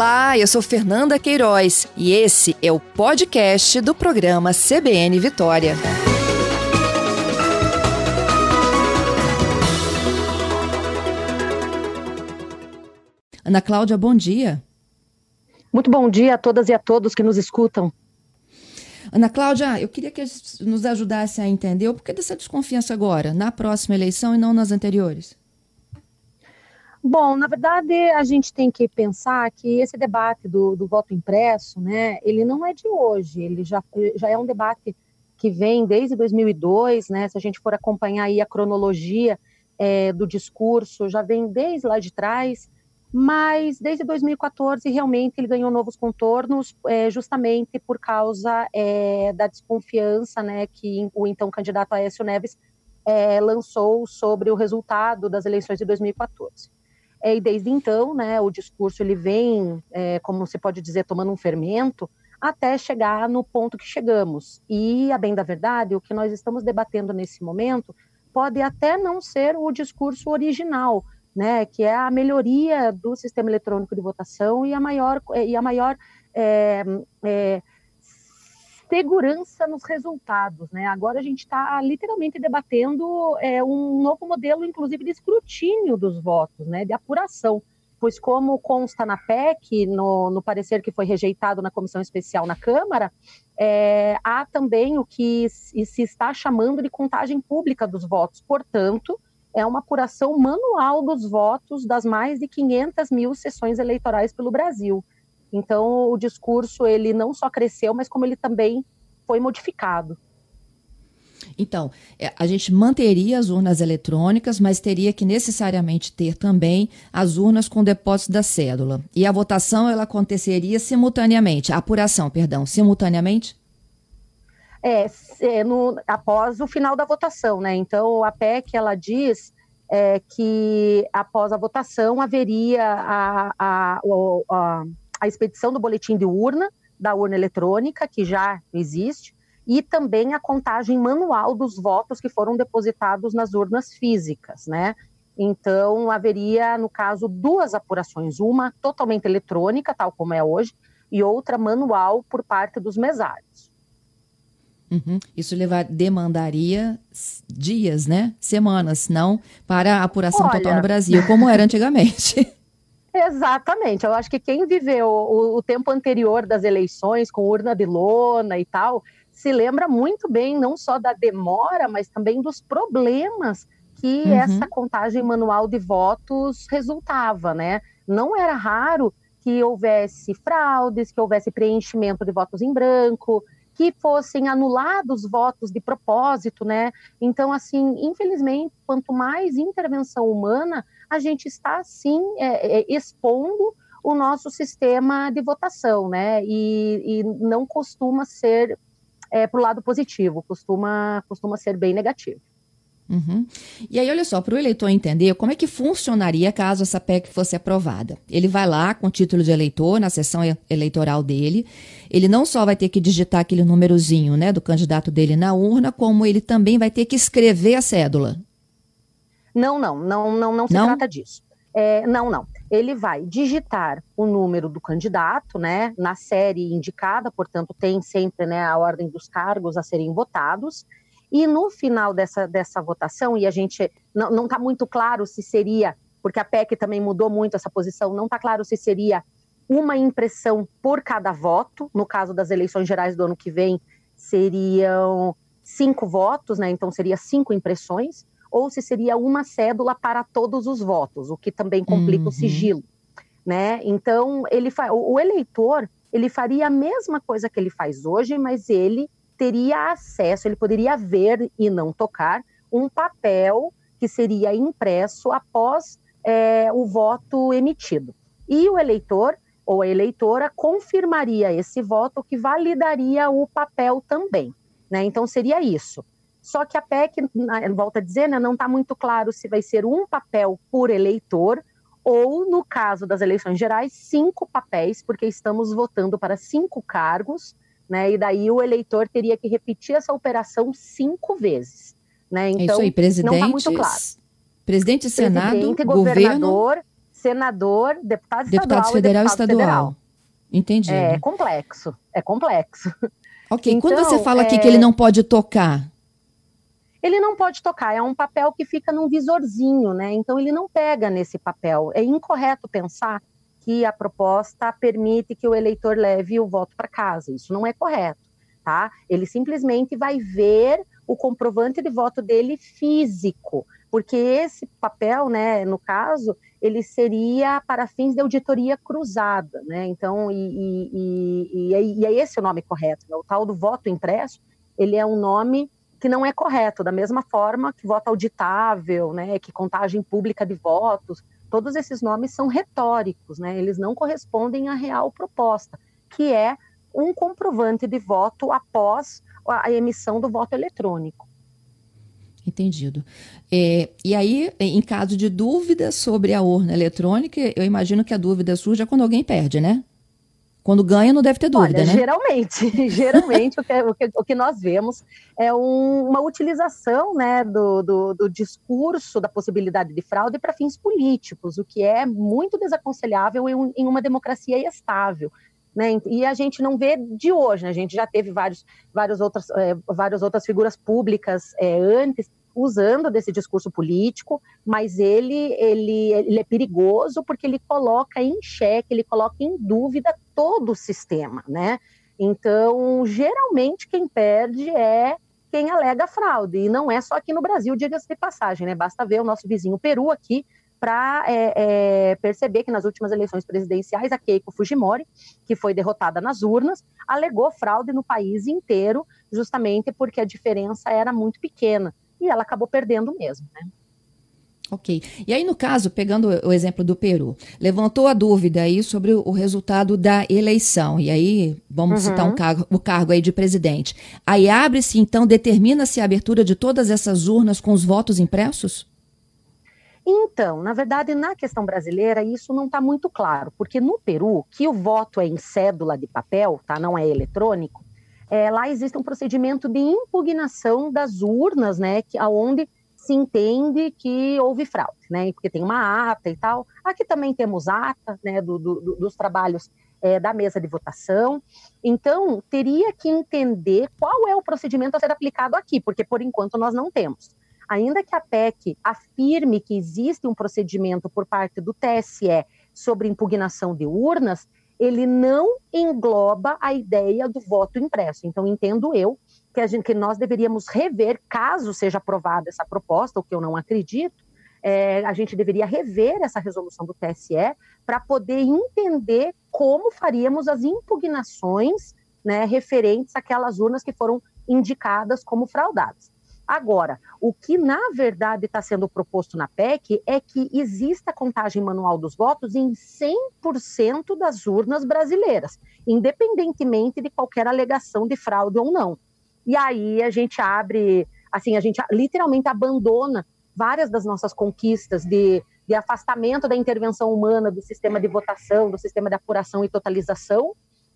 Olá, eu sou Fernanda Queiroz e esse é o podcast do programa CBN Vitória. Ana Cláudia, bom dia. Muito bom dia a todas e a todos que nos escutam. Ana Cláudia, eu queria que nos ajudasse a entender o porquê dessa desconfiança agora, na próxima eleição e não nas anteriores. Bom, na verdade, a gente tem que pensar que esse debate do, do voto impresso, né, ele não é de hoje, ele já, já é um debate que vem desde 2002, né, se a gente for acompanhar aí a cronologia é, do discurso, já vem desde lá de trás, mas desde 2014 realmente ele ganhou novos contornos, é, justamente por causa é, da desconfiança né, que o então candidato Aécio Neves é, lançou sobre o resultado das eleições de 2014. É, e desde então, né, o discurso ele vem, é, como se pode dizer, tomando um fermento, até chegar no ponto que chegamos. E, a bem da verdade, o que nós estamos debatendo nesse momento pode até não ser o discurso original, né, que é a melhoria do sistema eletrônico de votação e a maior, e a maior é, é, segurança nos resultados. Né? Agora a gente está literalmente debatendo é, um novo modelo, inclusive, de escrutínio dos votos, né, de apuração. Pois, como consta na PEC, no, no parecer que foi rejeitado na comissão especial na Câmara, é, há também o que se está chamando de contagem pública dos votos. Portanto, é uma apuração manual dos votos das mais de 500 mil sessões eleitorais pelo Brasil. Então, o discurso ele não só cresceu, mas como ele também foi modificado. Então, é, a gente manteria as urnas eletrônicas, mas teria que necessariamente ter também as urnas com depósito da cédula. E a votação ela aconteceria simultaneamente, a apuração, perdão, simultaneamente? É, é, no, após o final da votação, né? Então, a PEC, ela diz é, que após a votação haveria a, a, a, a expedição do boletim de urna, da urna eletrônica, que já existe, e também a contagem manual dos votos que foram depositados nas urnas físicas, né? Então, haveria, no caso, duas apurações, uma totalmente eletrônica, tal como é hoje, e outra manual por parte dos mesários. Uhum. Isso levar, demandaria dias, né? Semanas, não para a apuração Olha... total no Brasil, como era antigamente. Exatamente. Eu acho que quem viveu o, o, tempo anterior das eleições, com urna de lona e tal, se lembra muito bem não só da demora, mas também dos problemas que uhum. essa contagem manual de votos resultava, né? Não era raro que houvesse fraudes, que houvesse preenchimento de votos em branco, que fossem anulados votos de propósito, né? Então, assim, infelizmente, quanto mais intervenção humana, a gente está, sim, é, é, expondo o nosso sistema de votação, né? E, e não costuma ser é, para o lado positivo, costuma, costuma ser bem negativo. Uhum. E aí, olha só, para o eleitor entender como é que funcionaria caso essa PEC fosse aprovada. Ele vai lá com o título de eleitor na sessão eleitoral dele. Ele não só vai ter que digitar aquele númerozinho né, do candidato dele na urna, como ele também vai ter que escrever a cédula. Não, não, não, não, não se não? trata disso. É, não, não. Ele vai digitar o número do candidato, né, na série indicada, portanto, tem sempre né, a ordem dos cargos a serem votados e no final dessa, dessa votação, e a gente não está muito claro se seria, porque a PEC também mudou muito essa posição, não está claro se seria uma impressão por cada voto, no caso das eleições gerais do ano que vem, seriam cinco votos, né? Então seria cinco impressões, ou se seria uma cédula para todos os votos, o que também complica uhum. o sigilo, né? Então ele o eleitor ele faria a mesma coisa que ele faz hoje, mas ele teria acesso, ele poderia ver e não tocar um papel que seria impresso após é, o voto emitido. E o eleitor ou a eleitora confirmaria esse voto, que validaria o papel também. Né? Então, seria isso. Só que a PEC, volta a dizer, né, não está muito claro se vai ser um papel por eleitor ou, no caso das eleições gerais, cinco papéis, porque estamos votando para cinco cargos né? E daí o eleitor teria que repetir essa operação cinco vezes, né? Então, é isso então, aí, presidente, não está muito claro. Presidente, Senado, Presidente, governador, senador, deputado estadual deputado federal e estadual. Federal. Entendi. É complexo, é complexo. Ok, então, quando você então, fala é... aqui que ele não pode tocar, ele não pode tocar, é um papel que fica num visorzinho, né? Então ele não pega nesse papel. É incorreto pensar que a proposta permite que o eleitor leve o voto para casa. Isso não é correto, tá? Ele simplesmente vai ver o comprovante de voto dele físico, porque esse papel, né, no caso, ele seria para fins de auditoria cruzada, né? Então, e, e, e, e é esse o nome correto, né? o tal do voto impresso, ele é um nome que não é correto, da mesma forma que voto auditável, né, que contagem pública de votos, todos esses nomes são retóricos, né, eles não correspondem à real proposta, que é um comprovante de voto após a emissão do voto eletrônico. Entendido. É, e aí, em caso de dúvida sobre a urna eletrônica, eu imagino que a dúvida surge quando alguém perde, né? Quando ganha, não deve ter dúvida, Olha, né? Geralmente, geralmente o, que, o, que, o, que, nós vemos é um, uma utilização né, do, do, do, discurso da possibilidade de fraude para fins políticos, o que é muito desaconselhável em, um, em uma democracia estável. Né? E a gente não vê de hoje, né? a gente já teve vários, várias, outras, é, várias outras figuras públicas é, antes usando desse discurso político, mas ele, ele, ele é perigoso porque ele coloca em xeque, ele coloca em dúvida todo o sistema, né? Então, geralmente quem perde é quem alega fraude, e não é só aqui no Brasil, diga-se de passagem, né? Basta ver o nosso vizinho Peru aqui para é, é, perceber que nas últimas eleições presidenciais a Keiko Fujimori, que foi derrotada nas urnas, alegou fraude no país inteiro, justamente porque a diferença era muito pequena e ela acabou perdendo mesmo, né? Ok. E aí, no caso, pegando o exemplo do Peru, levantou a dúvida aí sobre o resultado da eleição. E aí, vamos uhum. citar um cargo, o cargo aí de presidente. Aí abre-se, então, determina-se a abertura de todas essas urnas com os votos impressos? Então, na verdade, na questão brasileira, isso não está muito claro, porque no Peru, que o voto é em cédula de papel, tá? Não é eletrônico, é, lá existe um procedimento de impugnação das urnas, né, que, aonde se entende que houve fraude, né, porque tem uma ata e tal. Aqui também temos ata, né, do, do, dos trabalhos é, da mesa de votação. Então, teria que entender qual é o procedimento a ser aplicado aqui, porque por enquanto nós não temos. Ainda que a PEC afirme que existe um procedimento por parte do TSE sobre impugnação de urnas, ele não engloba a ideia do voto impresso. Então, entendo eu que, gente, que nós deveríamos rever, caso seja aprovada essa proposta, o que eu não acredito, é, a gente deveria rever essa resolução do TSE para poder entender como faríamos as impugnações né, referentes àquelas urnas que foram indicadas como fraudadas. Agora, o que na verdade está sendo proposto na PEC é que exista contagem manual dos votos em 100% das urnas brasileiras, independentemente de qualquer alegação de fraude ou não. E aí a gente abre, assim, a gente literalmente abandona várias das nossas conquistas de, de afastamento da intervenção humana do sistema de votação, do sistema de apuração e totalização,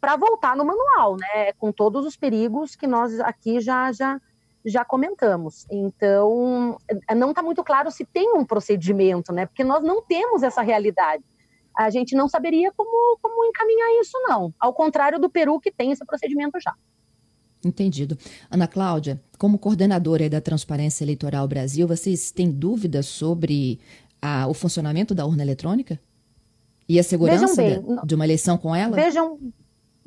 para voltar no manual, né? Com todos os perigos que nós aqui já já já comentamos. Então, não está muito claro se tem um procedimento, né? Porque nós não temos essa realidade. A gente não saberia como, como encaminhar isso, não. Ao contrário do Peru, que tem esse procedimento já. Entendido. Ana Cláudia, como coordenadora da Transparência Eleitoral Brasil, vocês têm dúvidas sobre a, o funcionamento da urna eletrônica? E a segurança bem, de, de uma eleição com ela? Vejam,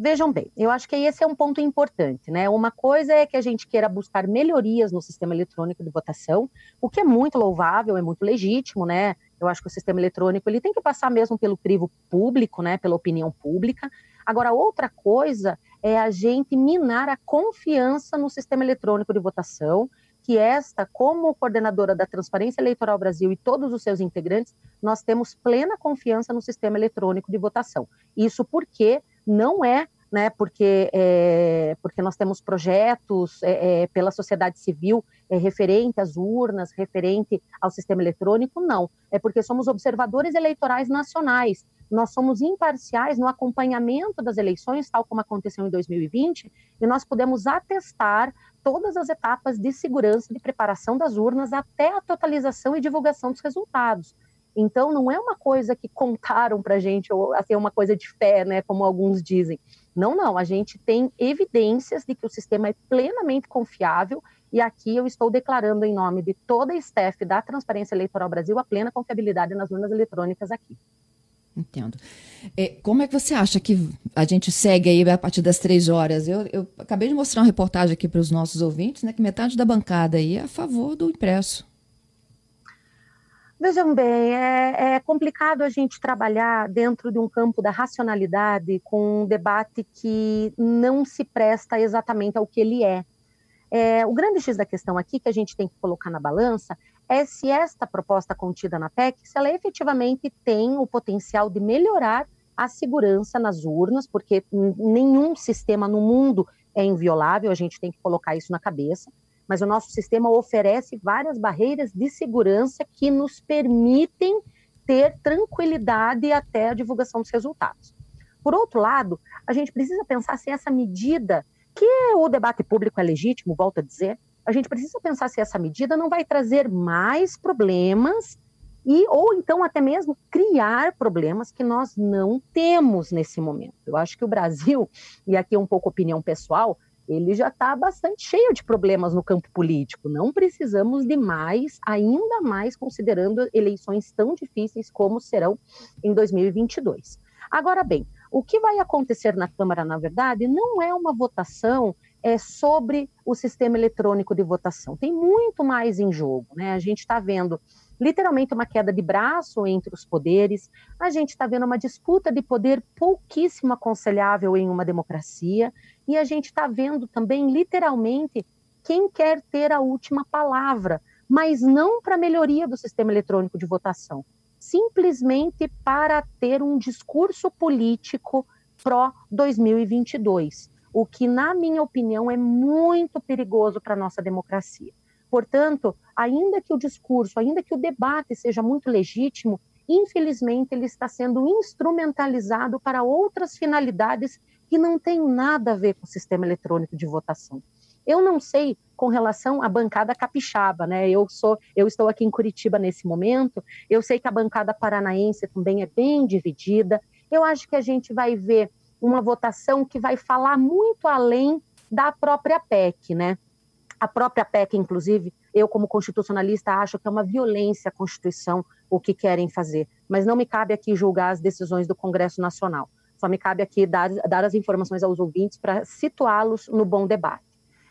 Vejam bem, eu acho que esse é um ponto importante, né? Uma coisa é que a gente queira buscar melhorias no sistema eletrônico de votação, o que é muito louvável, é muito legítimo, né? Eu acho que o sistema eletrônico ele tem que passar mesmo pelo crivo público, né? Pela opinião pública. Agora, outra coisa é a gente minar a confiança no sistema eletrônico de votação, que esta, como coordenadora da Transparência Eleitoral Brasil e todos os seus integrantes, nós temos plena confiança no sistema eletrônico de votação. Isso porque não é né, porque, é, porque nós temos projetos é, é, pela sociedade civil é, referente às urnas, referente ao sistema eletrônico, não. É porque somos observadores eleitorais nacionais. Nós somos imparciais no acompanhamento das eleições, tal como aconteceu em 2020, e nós podemos atestar todas as etapas de segurança de preparação das urnas até a totalização e divulgação dos resultados. Então, não é uma coisa que contaram para a gente, ou assim, é uma coisa de fé, né, como alguns dizem. Não, não, a gente tem evidências de que o sistema é plenamente confiável e aqui eu estou declarando em nome de toda a staff da Transparência Eleitoral Brasil a plena confiabilidade nas urnas eletrônicas aqui. Entendo. É, como é que você acha que a gente segue aí a partir das três horas? Eu, eu acabei de mostrar uma reportagem aqui para os nossos ouvintes, né, que metade da bancada aí é a favor do impresso. Vejam bem, é, é, complicado a gente trabalhar dentro de um campo da racionalidade com um debate que não se presta exatamente ao que ele é. é. O grande X da questão aqui que a gente tem que colocar na balança é se esta proposta contida na PEC, se ela efetivamente tem o potencial de melhorar a segurança nas urnas, porque nenhum sistema no mundo é inviolável, a gente tem que colocar isso na cabeça, mas o nosso sistema oferece várias barreiras de segurança que nos permitem ter tranquilidade até a divulgação dos resultados. Por outro lado, a gente precisa pensar se essa medida, que o debate público é legítimo, volto a dizer, a gente precisa pensar se essa medida não vai trazer mais problemas e ou então até mesmo criar problemas que nós não temos nesse momento. Eu acho que o Brasil, e aqui é um pouco opinião pessoal, ele já está bastante cheio de problemas no campo político. Não precisamos de mais, ainda mais considerando eleições tão difíceis como serão em 2022. Agora bem, o que vai acontecer na Câmara, na verdade, não é uma votação é, sobre o sistema eletrônico de votação. Tem muito mais em jogo. Né? A gente está vendo literalmente uma queda de braço entre os poderes, a gente está vendo uma disputa de poder pouquíssimo aconselhável em uma democracia, e a gente está vendo também, literalmente, quem quer ter a última palavra, mas não para a melhoria do sistema eletrônico de votação, simplesmente para ter um discurso político pró-2022 o que, na minha opinião, é muito perigoso para a nossa democracia. Portanto, ainda que o discurso, ainda que o debate seja muito legítimo, infelizmente ele está sendo instrumentalizado para outras finalidades que não têm nada a ver com o sistema eletrônico de votação. Eu não sei com relação à bancada capixaba, né? Eu sou, eu estou aqui em Curitiba nesse momento. Eu sei que a bancada paranaense também é bem dividida. Eu acho que a gente vai ver uma votação que vai falar muito além da própria PEC, né? A própria PEC, inclusive, eu como constitucionalista acho que é uma violência à Constituição o que querem fazer, mas não me cabe aqui julgar as decisões do Congresso Nacional. Só me cabe aqui dar, dar as informações aos ouvintes para situá-los no bom debate.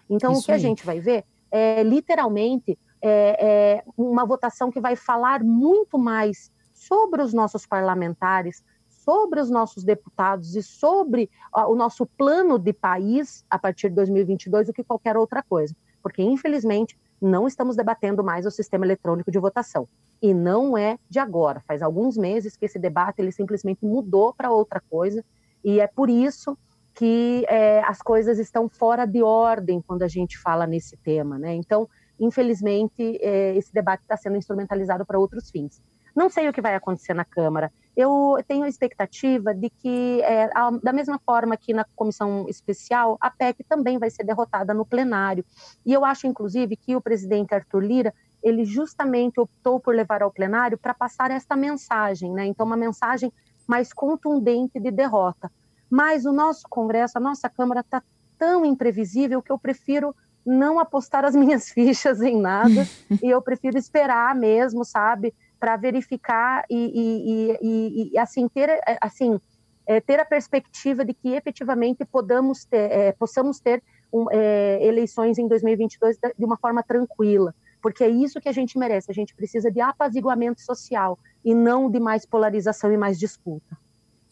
Então, Isso o que aí. a gente vai ver é literalmente é, é uma votação que vai falar muito mais sobre os nossos parlamentares, sobre os nossos deputados e sobre o nosso plano de país a partir de 2022 do que qualquer outra coisa. Porque, infelizmente, não estamos debatendo mais o sistema eletrônico de votação. E não é de agora. Faz alguns meses que esse debate ele simplesmente mudou para outra coisa. E é por isso que é, as coisas estão fora de ordem quando a gente fala nesse tema. Né? Então, infelizmente, é, esse debate está sendo instrumentalizado para outros fins. Não sei o que vai acontecer na Câmara. Eu tenho a expectativa de que, é, da mesma forma que na comissão especial, a PEC também vai ser derrotada no plenário. E eu acho, inclusive, que o presidente Arthur Lira ele justamente optou por levar ao plenário para passar esta mensagem, né? Então, uma mensagem mais contundente de derrota. Mas o nosso Congresso, a nossa Câmara está tão imprevisível que eu prefiro não apostar as minhas fichas em nada e eu prefiro esperar mesmo, sabe? Para verificar e, e, e, e, assim ter é, assim é, ter a perspectiva de que efetivamente podamos ter, é, possamos ter um, é, eleições em 2022 de uma forma tranquila, porque é isso que a gente merece. A gente precisa de apaziguamento social e não de mais polarização e mais disputa.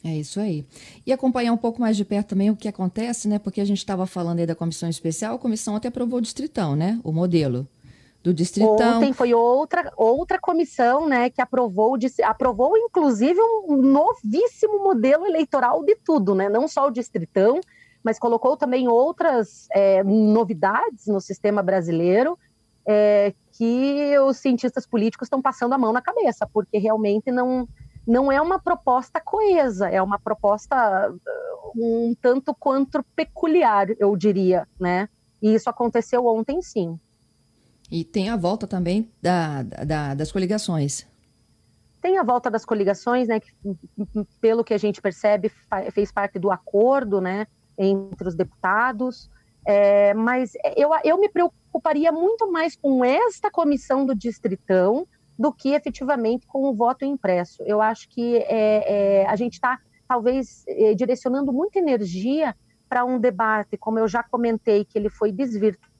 É isso aí. E acompanhar um pouco mais de perto também o que acontece, né? Porque a gente estava falando aí da comissão especial, a comissão até aprovou o distritão, né? O modelo do Distritão. Ontem foi outra, outra comissão né, que aprovou, aprovou inclusive um novíssimo modelo eleitoral de tudo, né? não só o Distritão, mas colocou também outras é, novidades no sistema brasileiro é, que os cientistas políticos estão passando a mão na cabeça, porque realmente não, não é uma proposta coesa, é uma proposta uh, um tanto quanto peculiar, eu diria, né? E isso aconteceu ontem, sim. E tem a volta também da, da, das coligações. Tem a volta das coligações, né, que, pelo que a gente percebe, fez parte do acordo né, entre os deputados. É, mas eu, eu me preocuparia muito mais com esta comissão do Distritão do que efetivamente com o voto impresso. Eu acho que é, é, a gente está, talvez, é, direcionando muita energia para um debate, como eu já comentei, que ele foi desvirtuado,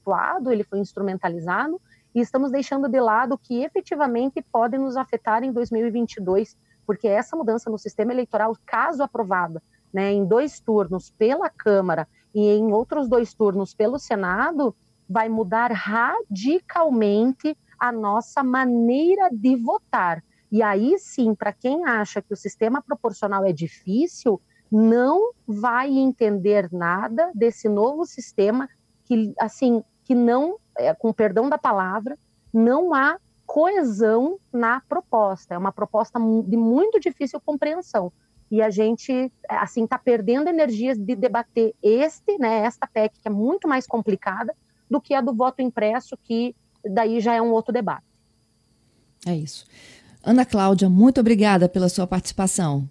ele foi instrumentalizado, e estamos deixando de lado que efetivamente pode nos afetar em 2022, porque essa mudança no sistema eleitoral, caso aprovada, né, em dois turnos pela Câmara e em outros dois turnos pelo Senado, vai mudar radicalmente a nossa maneira de votar. E aí sim, para quem acha que o sistema proporcional é difícil, não vai entender nada desse novo sistema que assim que não é, com perdão da palavra, não há coesão na proposta. É uma proposta de muito difícil compreensão. E a gente, assim, está perdendo energias de debater este, né, esta PEC, que é muito mais complicada, do que a do voto impresso, que daí já é um outro debate. É isso. Ana Cláudia, muito obrigada pela sua participação.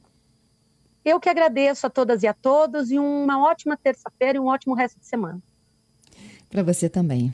Eu que agradeço a todas e a todos e uma ótima terça-feira e um ótimo resto de semana. Para você também.